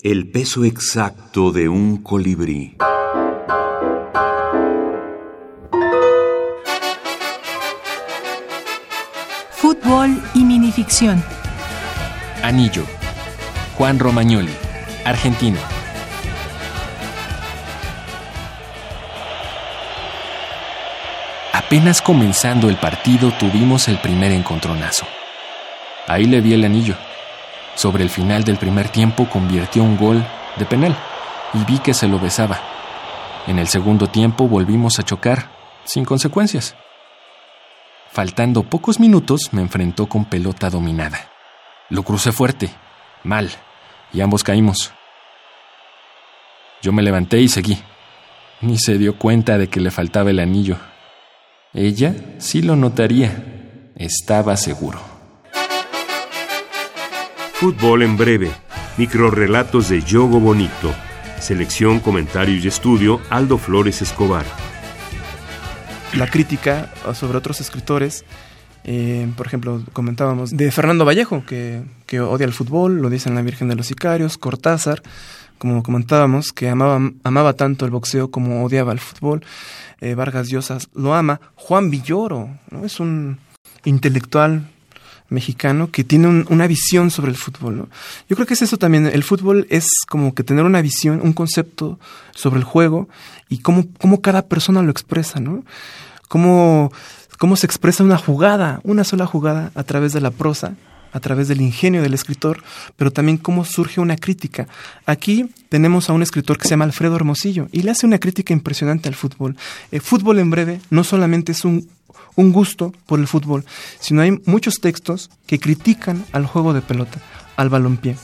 El peso exacto de un colibrí. Fútbol y minificción. Anillo. Juan Romagnoli, argentino. Apenas comenzando el partido tuvimos el primer encontronazo. Ahí le vi el anillo. Sobre el final del primer tiempo convirtió un gol de penal y vi que se lo besaba. En el segundo tiempo volvimos a chocar, sin consecuencias. Faltando pocos minutos me enfrentó con pelota dominada. Lo crucé fuerte, mal, y ambos caímos. Yo me levanté y seguí. Ni se dio cuenta de que le faltaba el anillo. Ella sí lo notaría, estaba seguro. Fútbol en breve. Microrrelatos de Yogo Bonito. Selección, comentarios y estudio Aldo Flores Escobar. La crítica sobre otros escritores, eh, por ejemplo, comentábamos de Fernando Vallejo, que, que odia el fútbol, lo dicen la Virgen de los Sicarios, Cortázar, como comentábamos, que amaba, amaba tanto el boxeo como odiaba el fútbol. Eh, Vargas Llosa lo ama. Juan Villoro, ¿no? es un intelectual mexicano que tiene una visión sobre el fútbol. ¿no? Yo creo que es eso también. El fútbol es como que tener una visión, un concepto sobre el juego y cómo, cómo cada persona lo expresa, ¿no? Cómo, cómo se expresa una jugada, una sola jugada a través de la prosa, a través del ingenio del escritor, pero también cómo surge una crítica. Aquí tenemos a un escritor que se llama Alfredo Hermosillo y le hace una crítica impresionante al fútbol. El fútbol en breve no solamente es un, un gusto por el fútbol, sino hay muchos textos que critican al juego de pelota, al balompié.